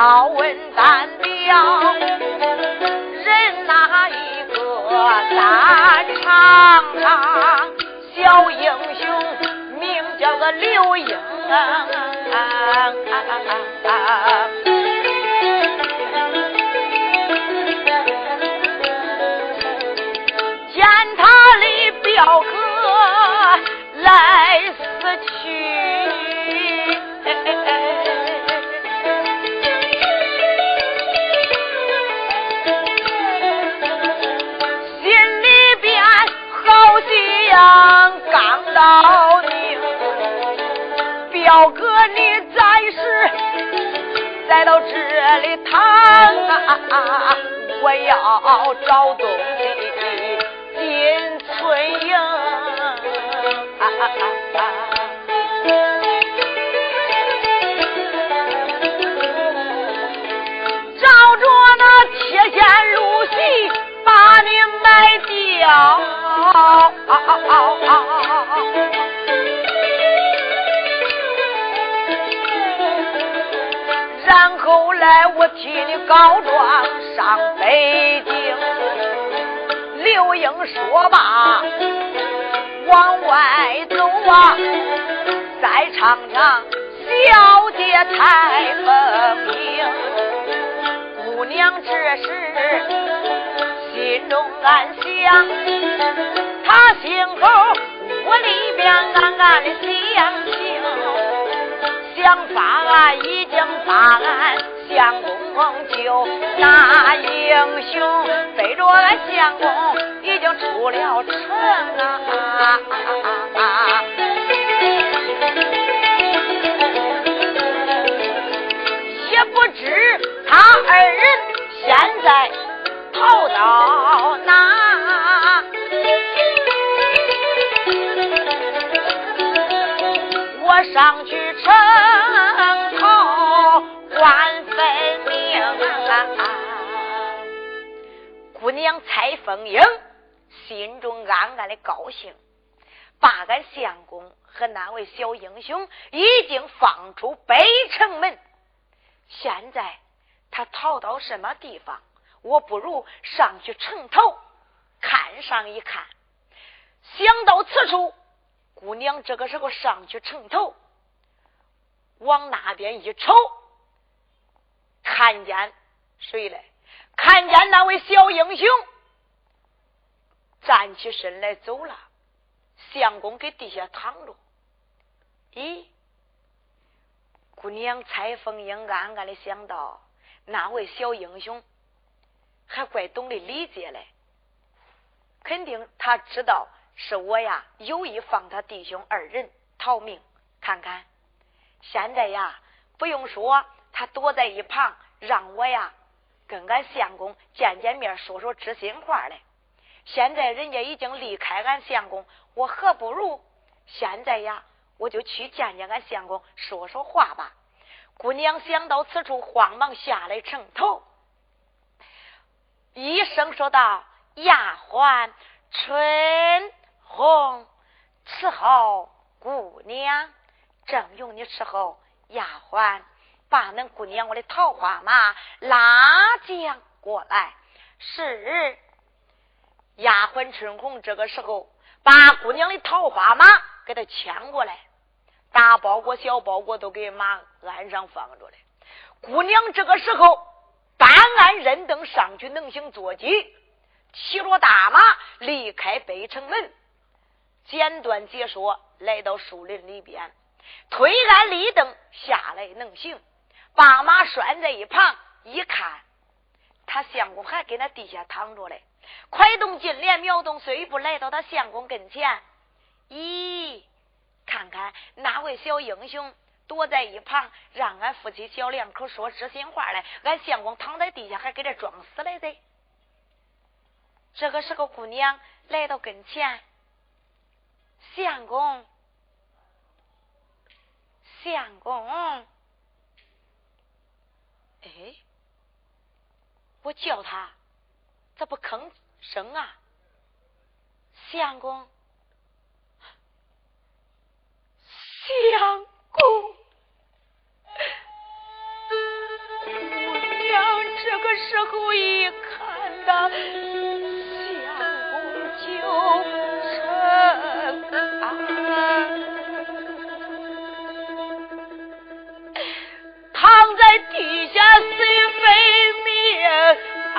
要问咱表，人哪一个胆长长？小英雄名叫个刘英。里躺啊，我要找东西。进村营，来我替你告状上北京。刘英说罢，往外走啊，再尝尝小姐太丰盈。姑娘这时心中暗想，她心口屋里边暗暗的想情，想法已经发案，相公。就那英雄背着俺相公已经出了城啊！也不知他二人现在逃到娘蔡凤英心中暗暗的高兴，把俺相公和那位小英雄已经放出北城门。现在他逃到什么地方？我不如上去城头看上一看。想到此处，姑娘这个时候上去城头，往那边一瞅。看见谁嘞？看见那位小英雄站起身来走了，相公给地下躺着。咦，姑娘蔡凤英暗暗的想到，那位小英雄还怪懂得理解嘞，肯定他知道是我呀，有意放他弟兄二人逃命。看看，现在呀，不用说。他躲在一旁，让我呀跟俺相公见见面，说说知心话嘞。现在人家已经离开俺相公，我何不如现在呀，我就去见见俺相公，说说话吧。姑娘想到此处，慌忙下来城头，一声说道：“丫鬟春红伺候姑娘，正用你伺候丫鬟。”把恁姑娘我的桃花马拉将过来，是丫鬟春红这个时候把姑娘的桃花马给她牵过来，大包裹小包裹都给马鞍上放着嘞。姑娘这个时候搬鞍认灯上去，能行坐骑，骑着大马离开北城门，简短解说来到树林里边，推鞍立灯下来能行。把马拴在一旁，一看，他相公还给那地下躺着嘞。快动金莲，秒动碎步，来到他相公跟前。咦，看看哪位小英雄躲在一旁，让俺夫妻小两口说知心话嘞。俺相公躺在地下，还给这装死来的。这个时候，姑娘来到跟前，相公，相公。哎，我叫他，咋不吭声啊？相公，相公，我娘这个时候一看到。在地下谁分明？啊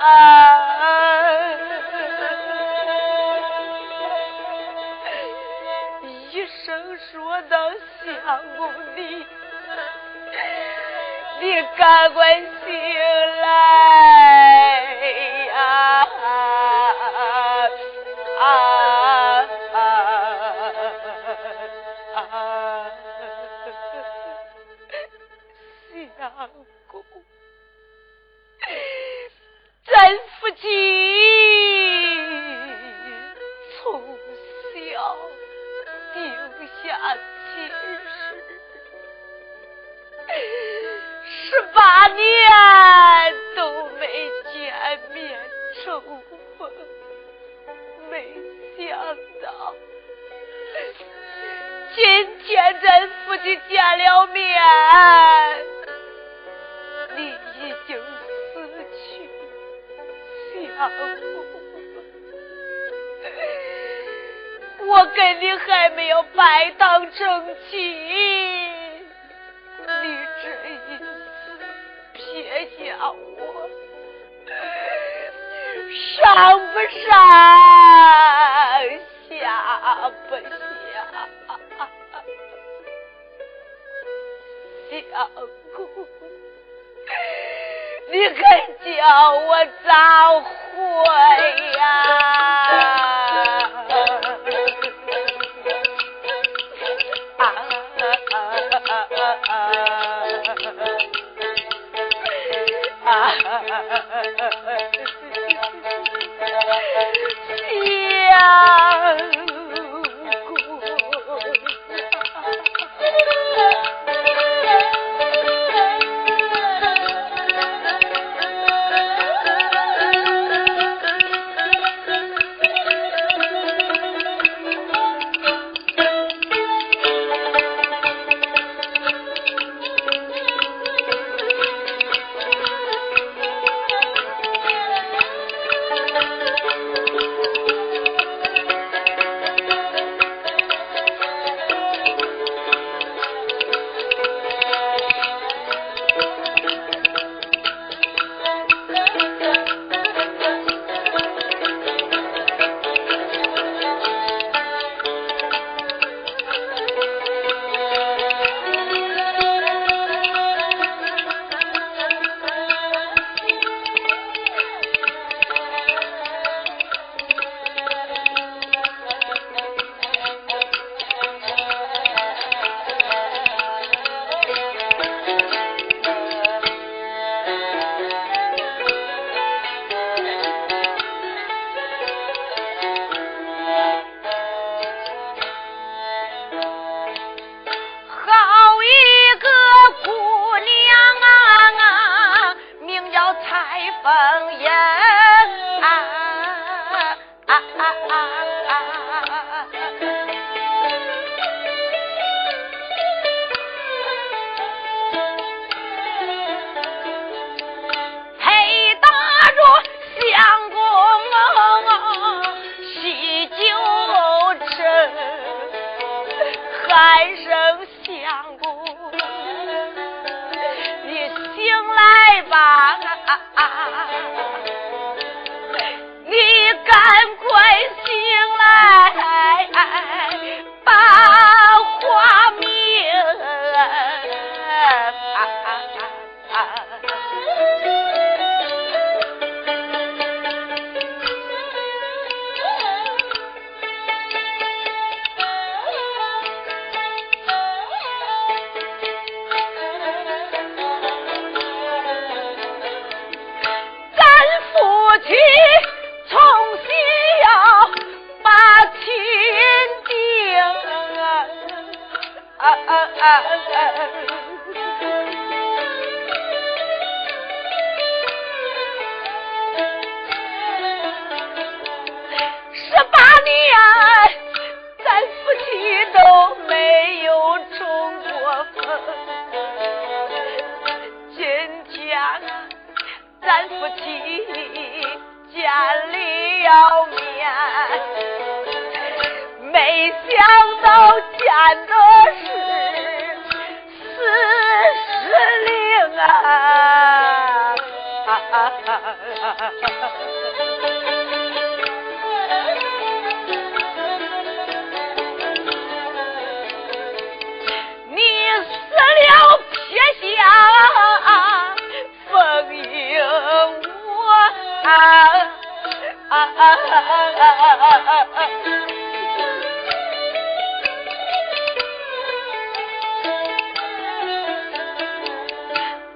啊！一生说到相公的，你赶快醒来。今天咱夫妻见了面。你已经死去，相公，我跟你还没有拜堂成亲，你这一次撇下我，上不上，下不下，相公。你可叫我咋回呀？你死了撇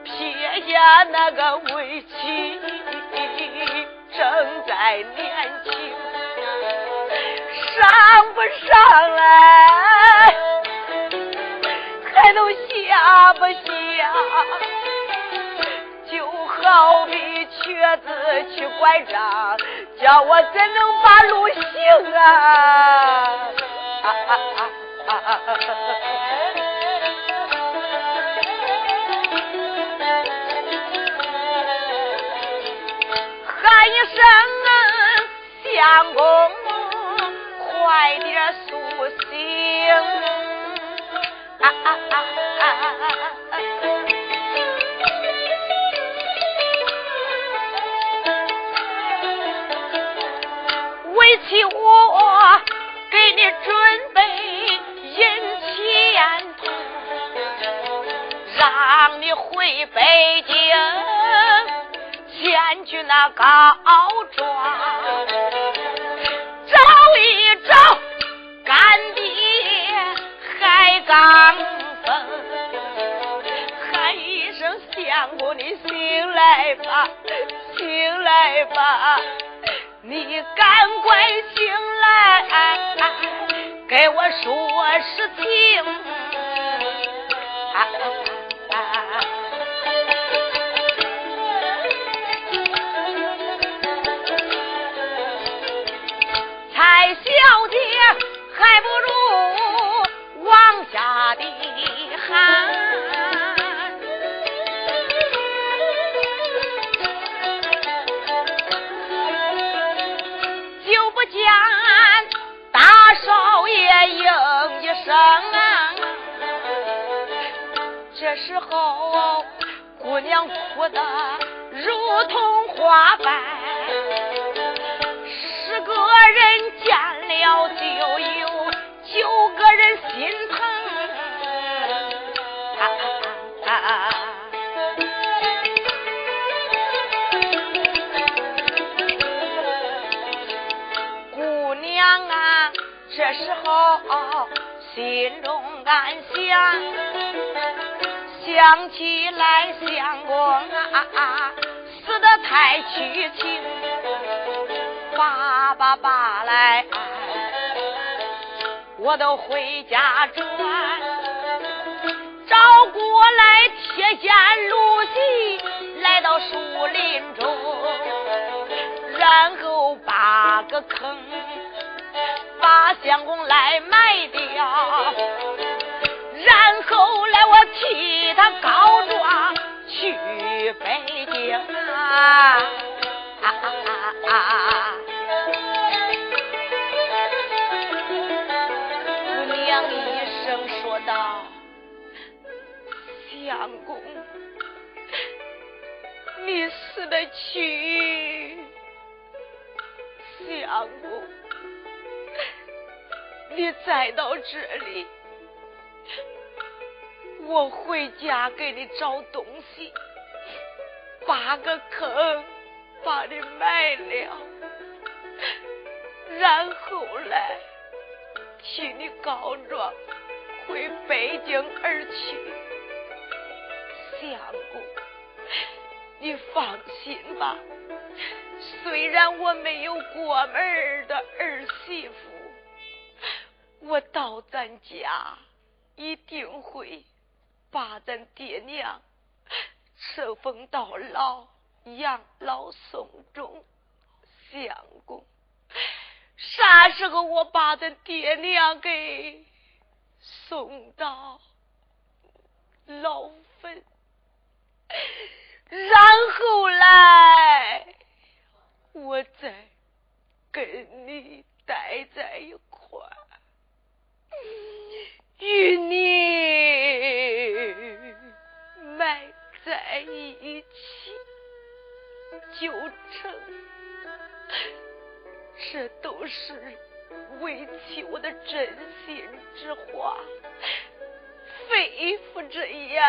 撇下那个委屈，正在年轻，上不上来，还能下不下？就好比瘸子去拐杖。叫我怎能把路行啊？喊一声相公，快点苏醒！啊啊啊啊！为妻我给你准备银钱让你回北京。先去那高给我说实情。这时候姑娘哭得如同花瓣。十个人见了就有九个人心疼，姑娘啊，这时候心中暗想，想起来相公啊，死得太凄情。爸爸爸来，我都回家转，找过来铁线路席，来到树林中，然后扒个坑，相公来卖掉，然后来我替他告状去北京啊！啊啊啊！姑娘一声说道：“相公，你死得去。你再到这里，我回家给你找东西，挖个坑。”把你埋了，然后来替你告状，回北京而去。相公，你放心吧，虽然我没有过门的儿媳妇，我到咱家一定会把咱爹娘册封到老。养老送终，相公，啥时候我把咱爹娘给送到老坟，然后来我再跟你待在一块，与你埋在一起。就成，这都是为妻我的真心之话，肺腑之言，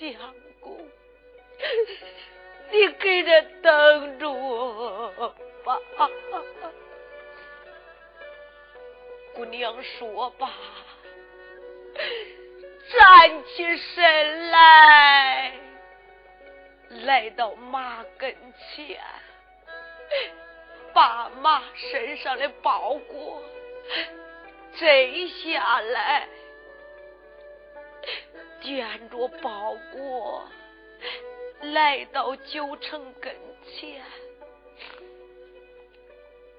相公，你给着等着我吧。姑娘说罢，站起身来。来到马跟前，把马身上的包裹摘下来，掂着包裹来到九成跟前，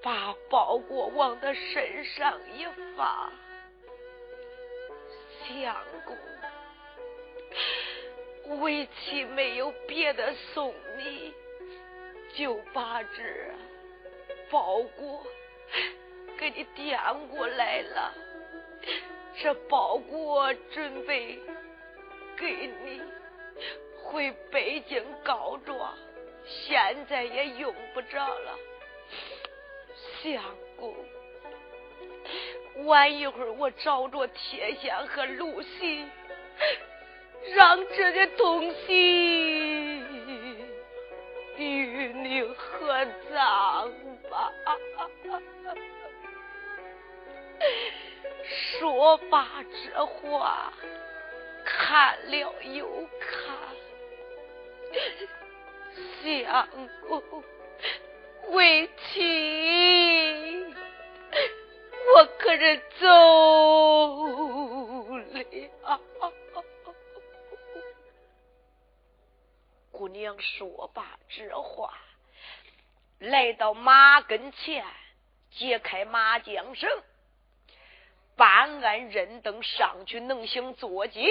把包裹往他身上一放，相公。为妻没有别的送你，就把这包裹给你掂过来了。这包裹准备给你回北京告状，现在也用不着了。相公，晚一会儿我找着铁箱和芦席。让这个东西与你合葬吧。说罢这话，看了又看，相公为妻，我可是走了。姑娘说罢这话，来到马跟前，解开马缰绳，办案认灯上去，能行坐骑，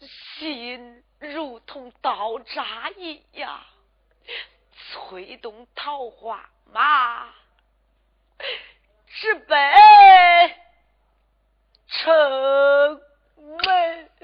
心如同刀扎一样，催动桃花马，直奔城门。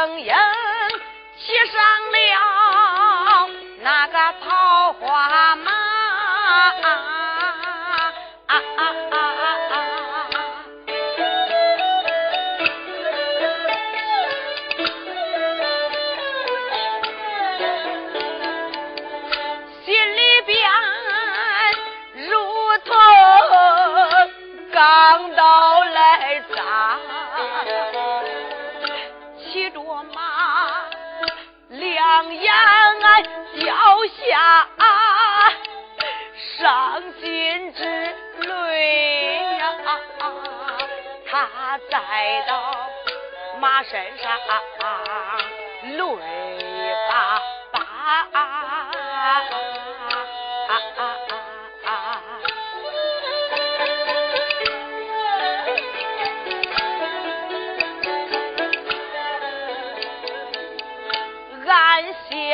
声音，骑上了那个跑。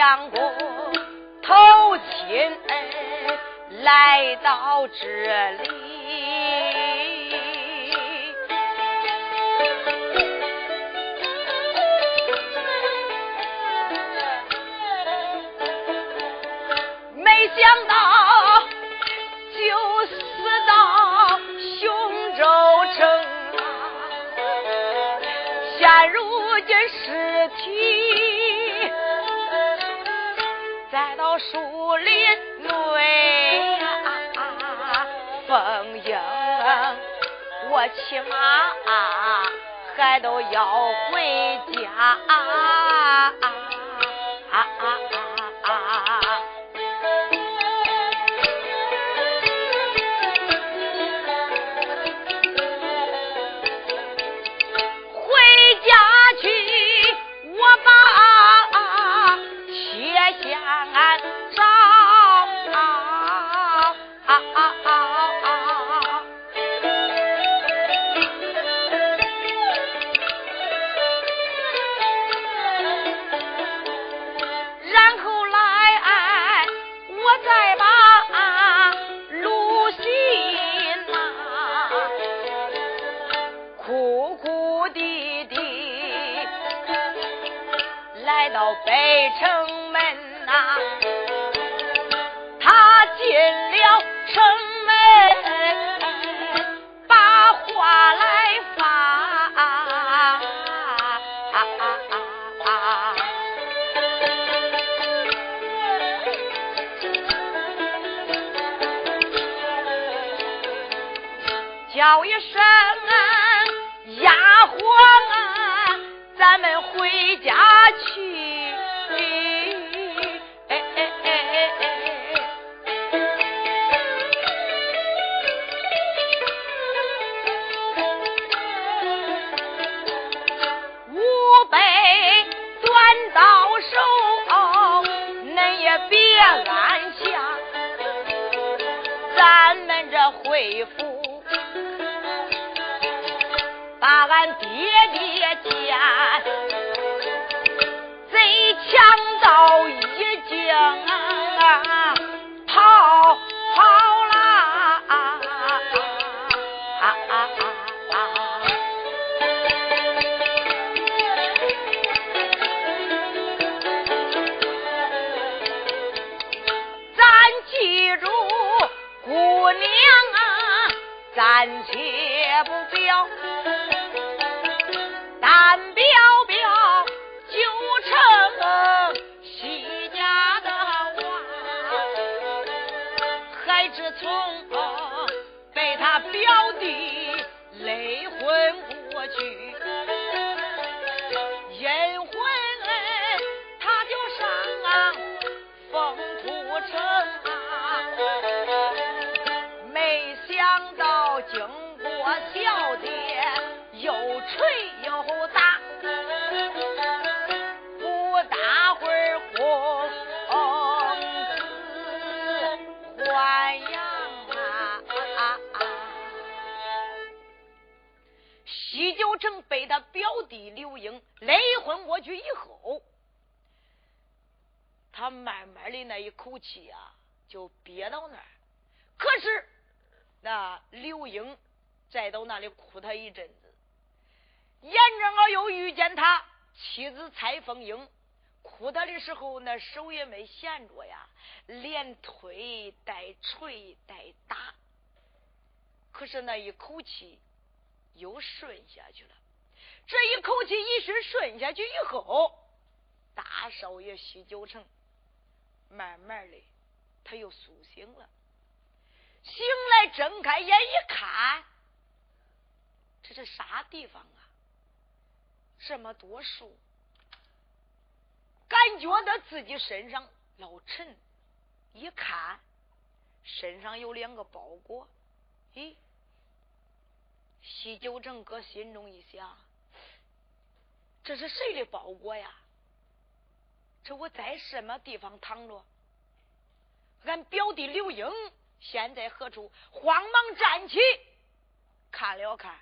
相公来到这里，没想到就死到雄州城啊，现如今尸体。来到树林内，我骑马还都要回家。叫一声丫鬟啊咱们回家去哎哎哎哎哎五杯端到手恁也别安想咱们这会府爹见，贼强盗已经逃跑了。咱记住姑娘啊。暂且不表，刘英勒昏过去以后，他慢慢的那一口气啊，就憋到那儿。可是。那刘英再到那里哭他一阵子，眼正好又遇见他妻子蔡凤英，哭他的时候，那手也没闲着呀，连推带捶带打，可是那一口气又顺下去了。这一口气一时顺下去以后，大少爷西九成慢慢的他又苏醒了。醒来，睁开眼一看，这是啥地方啊？这么多树，感觉到自己身上老沉。一看，身上有两个包裹。咦，西九城搁心中一想，这是谁的包裹呀？这我在什么地方躺着？俺表弟刘英。现在何处？慌忙站起，看了看，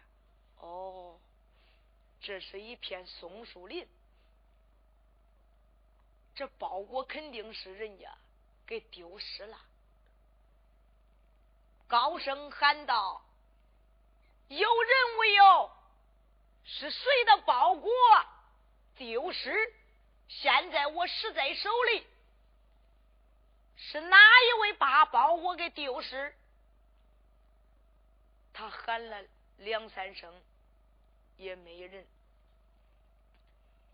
哦，这是一片松树林。这包裹肯定是人家给丢失了。高声喊道：“有人没有？是谁的包裹丢失？现在我实在手里。”是哪一位把包裹给丢失？他喊了两三声，也没人。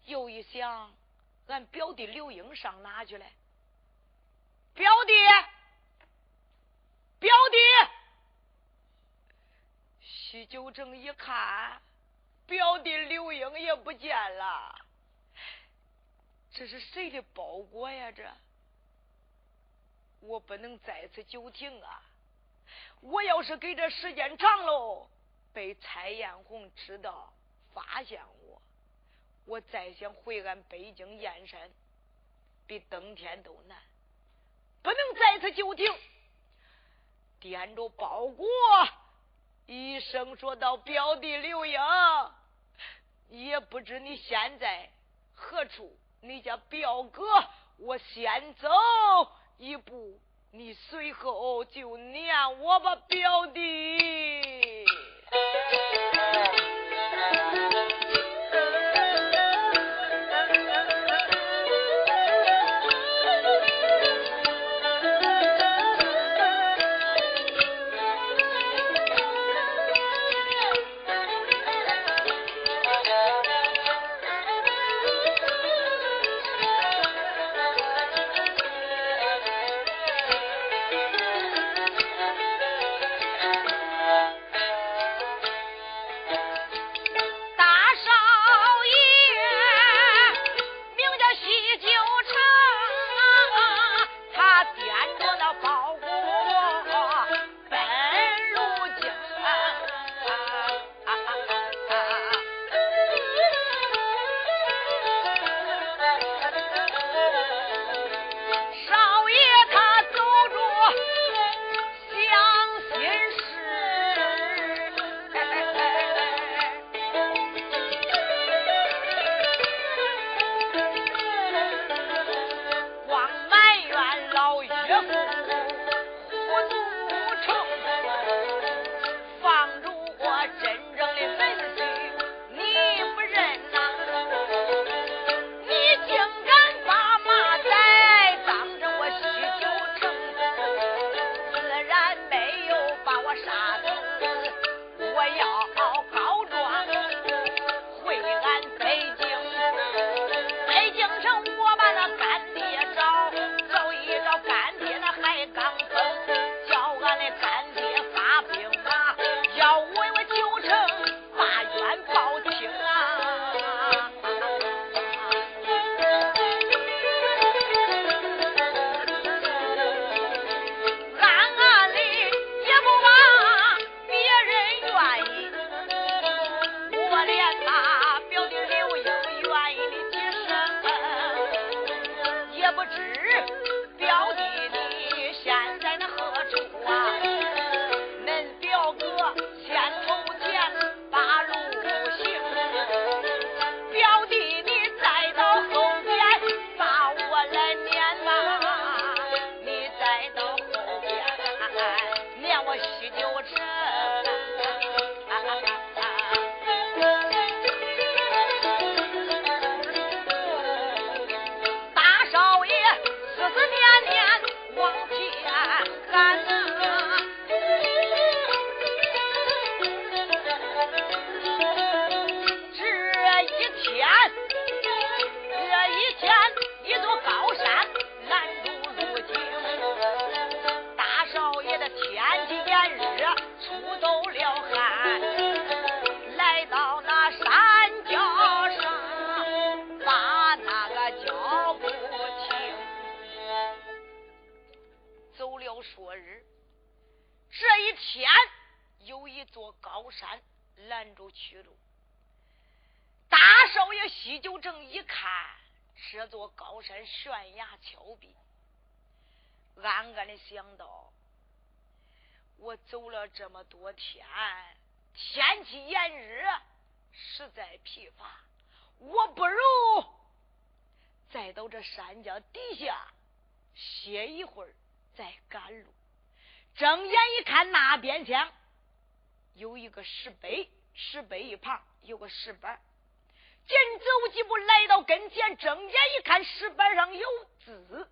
又一想，俺表弟刘英上哪去了？表弟，表弟！徐九正一看，表弟刘英也不见了。这是谁的包裹呀？这？我不能在此久停啊！我要是给这时间长喽，被蔡艳红知道发现我，我再想回俺北京燕山，比登天都难。不能在此久停，掂着包裹，一声说道：“表弟刘英，也不知你现在何处？你家表哥，我先走。”一步，你随后就撵我吧，表弟。九正一看这座高山悬崖峭壁，暗暗的想到：我走了这么多天，天气炎热，实在疲乏，我不如再到这山脚底下歇一会儿，再赶路。睁眼一看，那边墙有一个石碑，石碑一旁有个石板。紧走几步，来到跟前，睁眼一看，石板上有字，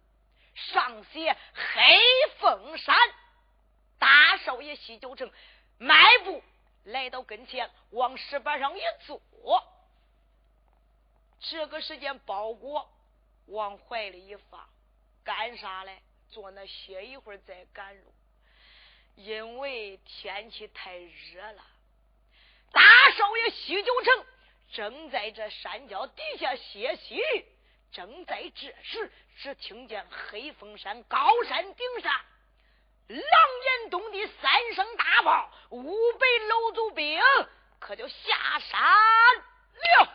上写“黑凤山”。大少爷西九城迈步来到跟前，往石板上一坐。这个时间，包裹往怀里一放，干啥嘞？坐那歇一会儿再赶路，因为天气太热了。大少爷西九城。正在这山脚底下歇息，正在这时，只听见黑风山高山顶上，狼烟动的三声大炮，五百楼族兵可就下山了。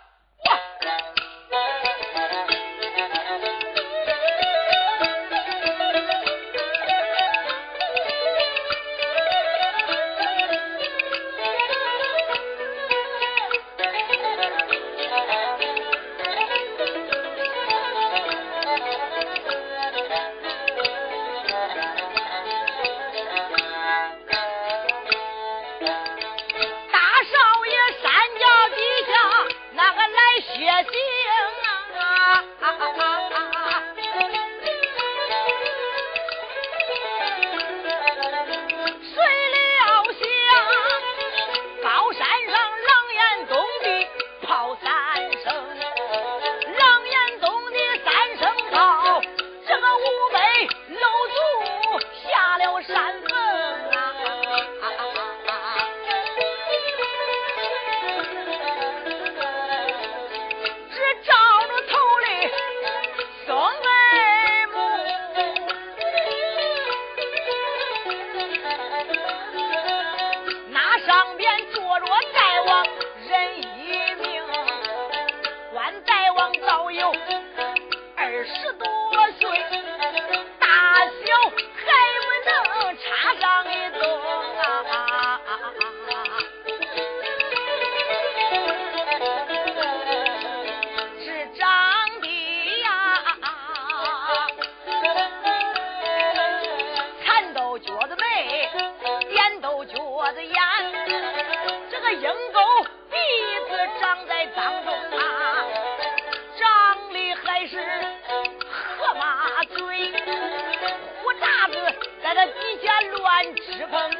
直喷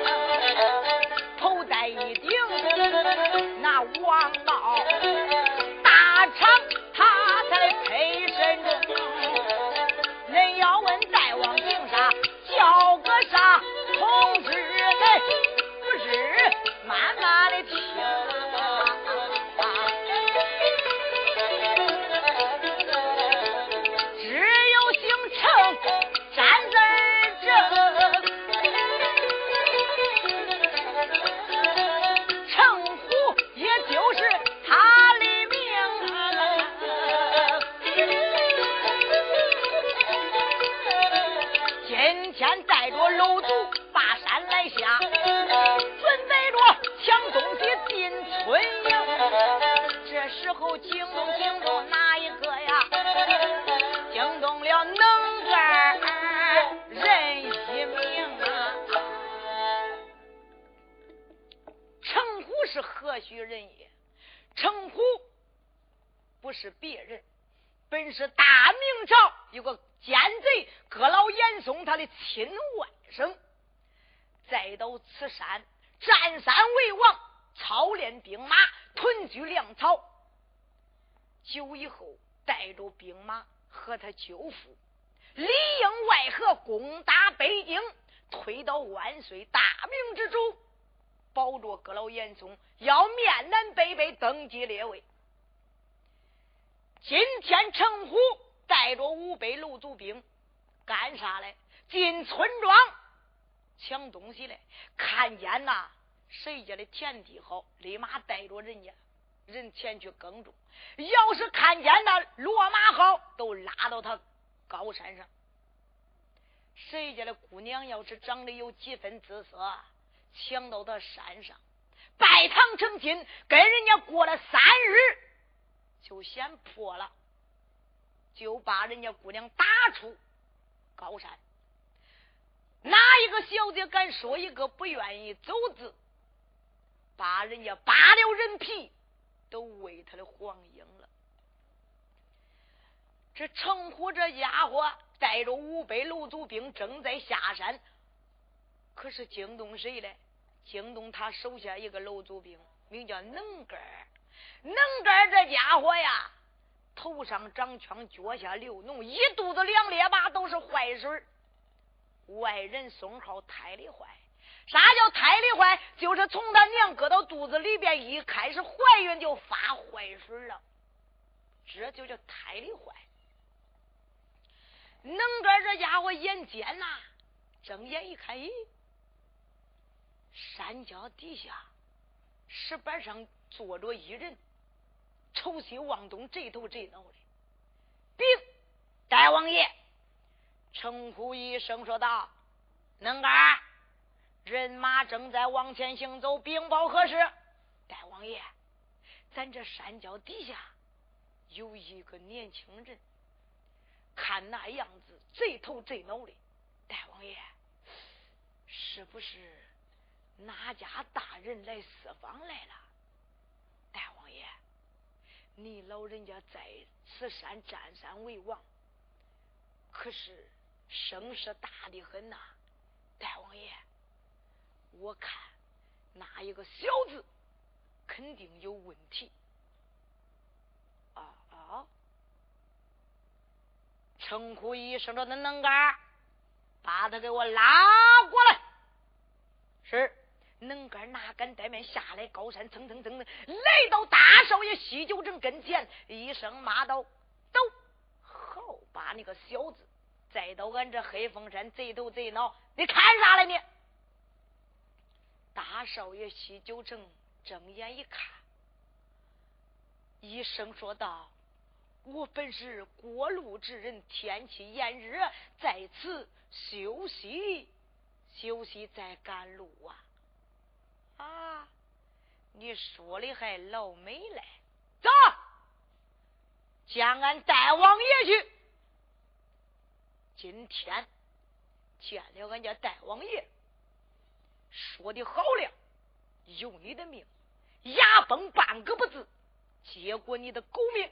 保着阁老严嵩要面南北北登基列位。今天陈虎带着五百楼族兵干啥嘞？进村庄抢东西来，看见呐谁家的田地好，立马带着人家人前去耕种；要是看见那骡马好，都拉到他高山上。谁家的姑娘要是长得有几分姿色，抢到他山上，拜堂成亲，跟人家过了三日，就先破了，就把人家姑娘打出高山。哪一个小姐敢说一个不愿意走字，把人家扒了人皮，都喂他的黄莺了。这程虎这家伙带着五百楼族兵正在下山，可是惊动谁嘞？惊动他手下一个楼族兵，名叫能根儿。能根儿这家伙呀，头上长枪，脚下流脓，一肚子两列巴都是坏水。外人送号胎里坏，啥叫胎里坏？就是从他娘搁到肚子里边，一开始怀孕就发坏水了，这就叫胎里坏。能干这家伙眼尖呐，睁眼一看，咦，山脚底下石板上坐着一人，瞅西望东，这头这脑的，禀大王爷。称呼一声说道：“能干，人马正在往前行走，禀报何事？”大王爷，咱这山脚底下有一个年轻人，看那样子贼头贼脑的。大王爷，是不是哪家大人来私访来了？大王爷，你老人家在此山占山为王，可是。声势大的很呐，大王爷，我看那一个小子肯定有问题。啊啊！称呼一声说：“恁能干，把他给我拉过来。”是能干哪敢怠慢，下来高山蹭蹭蹭的来到大少爷西九城跟前，一声骂道：“走！”好把那个小子。再到俺这黑风山贼头贼脑，你看啥了你？大少爷西九城睁眼一看，一声说道：“我本是过路之人，天气炎热，在此休息休息，再赶路啊！啊，你说的还老美嘞！走，将俺带王爷去。”今天见了俺家大王爷，说的好了，用你的命，牙崩半个不字，结果你的狗命。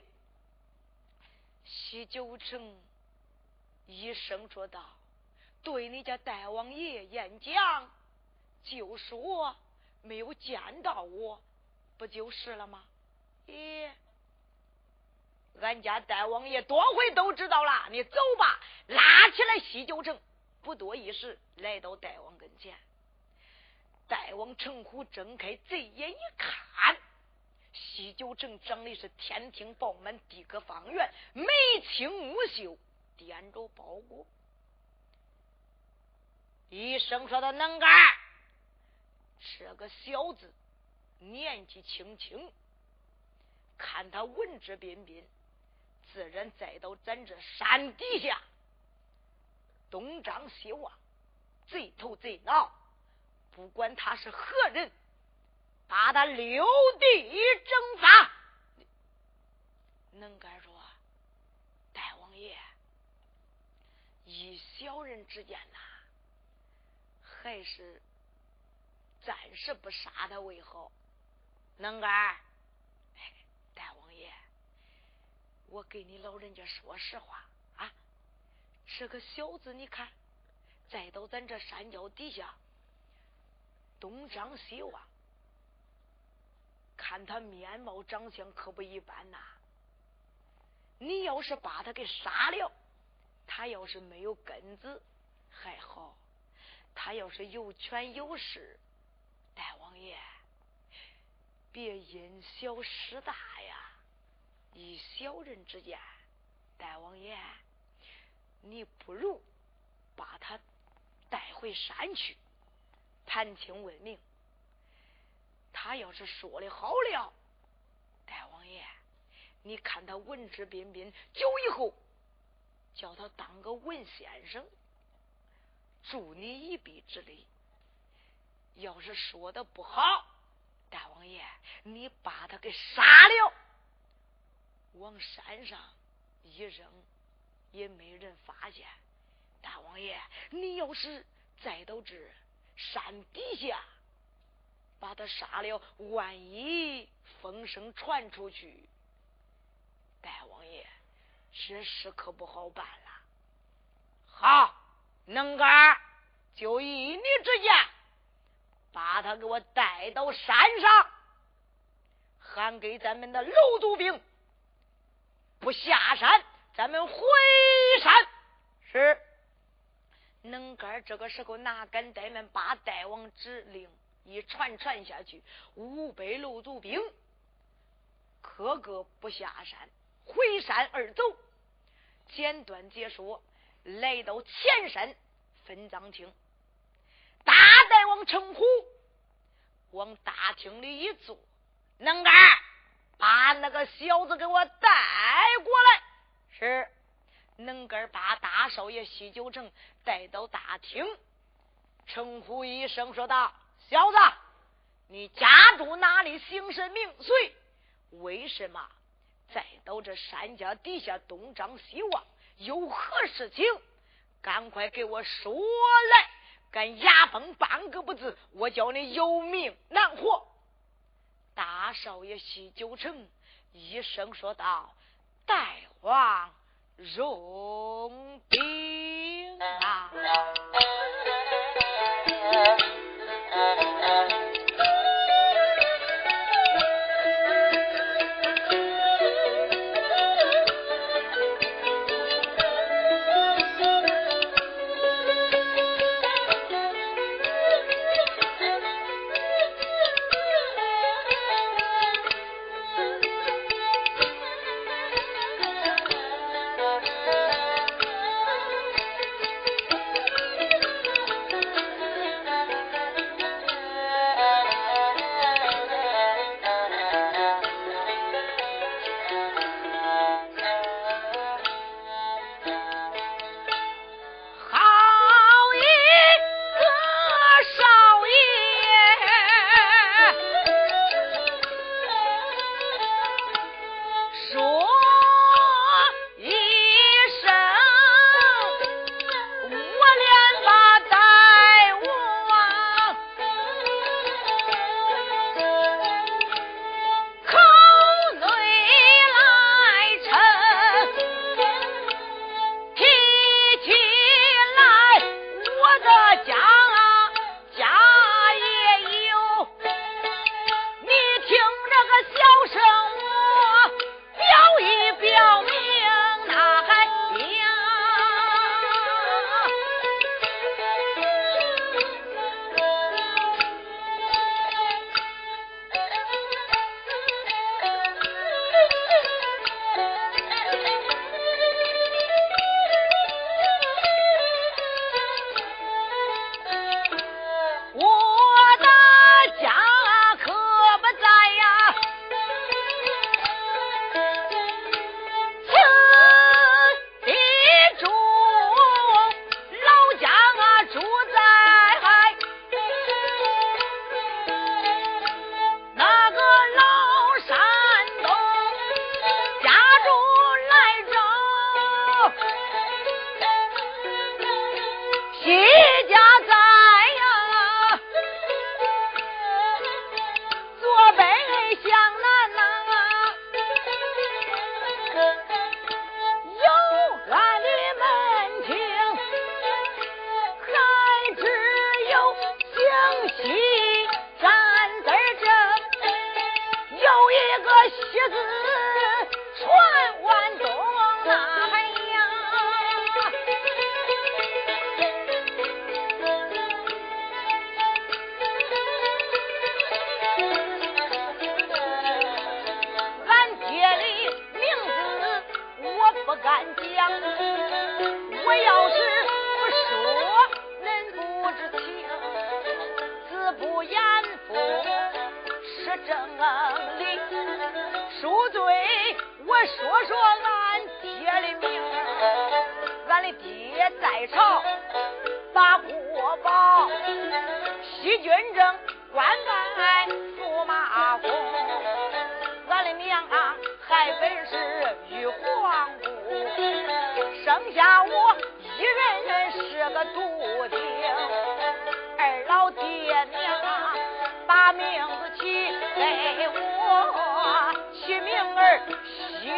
西九城一声说道：“对你家大王爷演讲，就说没有见到我，不就是了吗？”咦。俺家大王爷多回都知道了，你走吧，拉起来西九城，不多一时来到大王跟前。大王陈虎睁开贼眼一看，西九城长的是天庭饱满，地阁方圆，眉清目秀，点着包裹。医生说的能干，这个小子年纪轻轻，看他文质彬彬。自然栽到咱这山底下，东张西望，贼头贼脑，不管他是何人，把他六地征伐。能敢说，大王爷，以小人之见呐，还是暂时不杀他为好。能干大王爷。我给你老人家说实话啊，这个小子，你看，再到咱这山脚底下，东张西望，看他面貌长相可不一般呐。你要是把他给杀了，他要是没有根子还好；他要是有权有势，大王爷，别因小失大呀。以小人之见，大王爷，你不如把他带回山去，盘清问明。他要是说的好了，大王爷，你看他文质彬彬，久以后叫他当个文先生，助你一臂之力。要是说的不好，大王爷，你把他给杀了，往山上一扔，也没人发现。大王爷，你要是再到这山底下。把他杀了，万一风声传出去，大王爷这事可不好办了。好，能干就依你之见，把他给我带到山上，喊给咱们的楼督兵，不下山，咱们回山。是，能干这个时候哪敢怠慢，把大王指令。一传传下去，五百路卒兵，个个不下山，回山而走。简短解说，来到前山分赃厅，大大王称呼，往大厅里一坐，能干把那个小子给我带过来。是，能干把大少爷西九城带到大厅，称呼一声，说道。小子，你家住哪里？姓甚名谁？为什么再到这山脚底下东张西望？有何事情？赶快给我说来！敢牙崩半个不字，我叫你有命难活！大少爷西九成一声说道：“大王容禀啊！”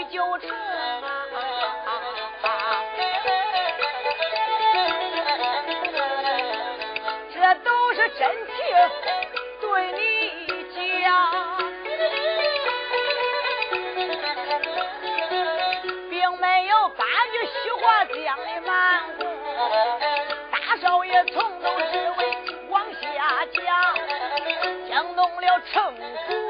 西九城啊。这都是真情对你讲，并没有半句虚话讲的满宫。大少爷从头至尾往下讲，讲动了城府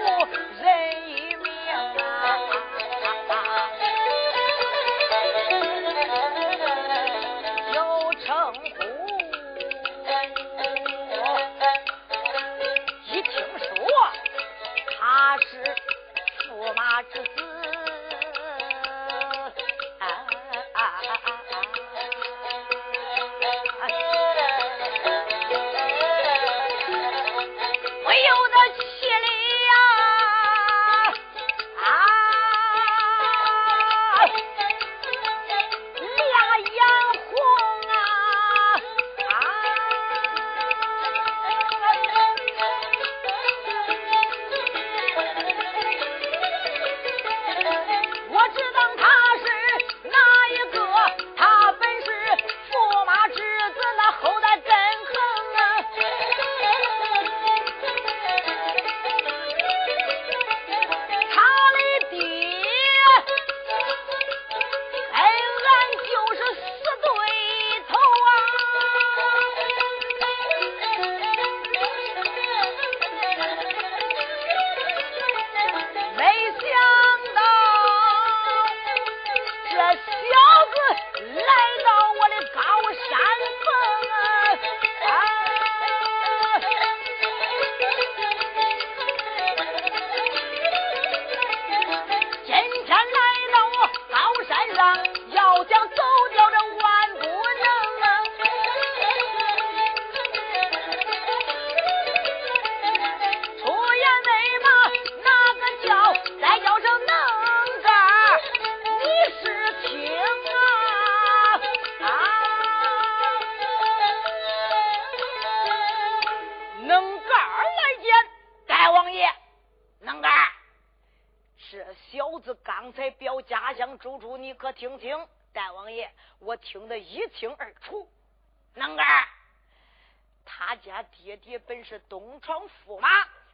家爹爹本是东床驸马，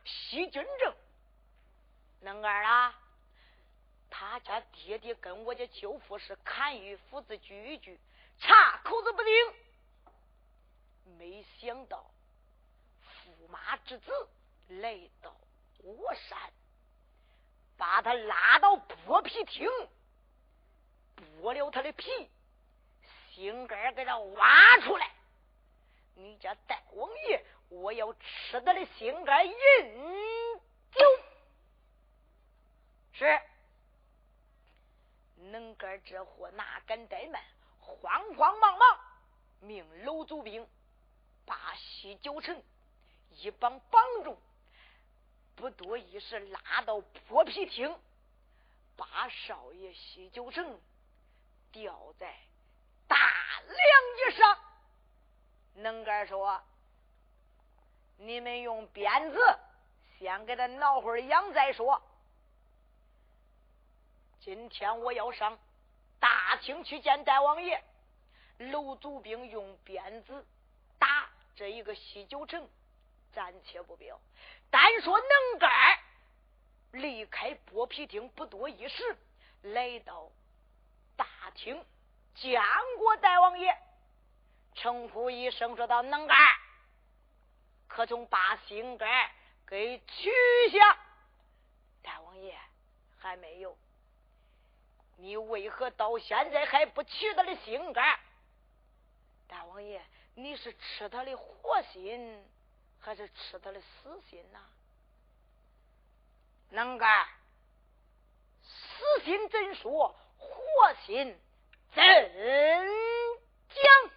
西军正。能干儿啊，他家爹爹跟我家舅父是砍玉父子聚一聚，插口子不定。没想到驸马之子来到我山。把他拉到剥皮厅，剥了他的皮，心肝给他挖出来。我要吃他的心肝饮酒。是，能干这货哪敢怠慢，慌慌忙忙命楼祖兵把西九城一帮帮众。不多一时，拉到泼皮厅，把少爷西九城吊在大梁椅上。能干说：“你们用鞭子先给他挠会儿痒再说。今天我要上大厅去见大王爷。楼祖兵用鞭子打这一个西九城，暂且不表。单说能干离开剥皮厅不多一时，来到大厅见过大王爷，称呼一声说道：“能干，可从把心肝给取下？”大王爷还没有，你为何到现在还不取他的心肝？大王爷，你是吃他的活心？还是吃他的死心呐、能干，死心怎说？活心怎讲？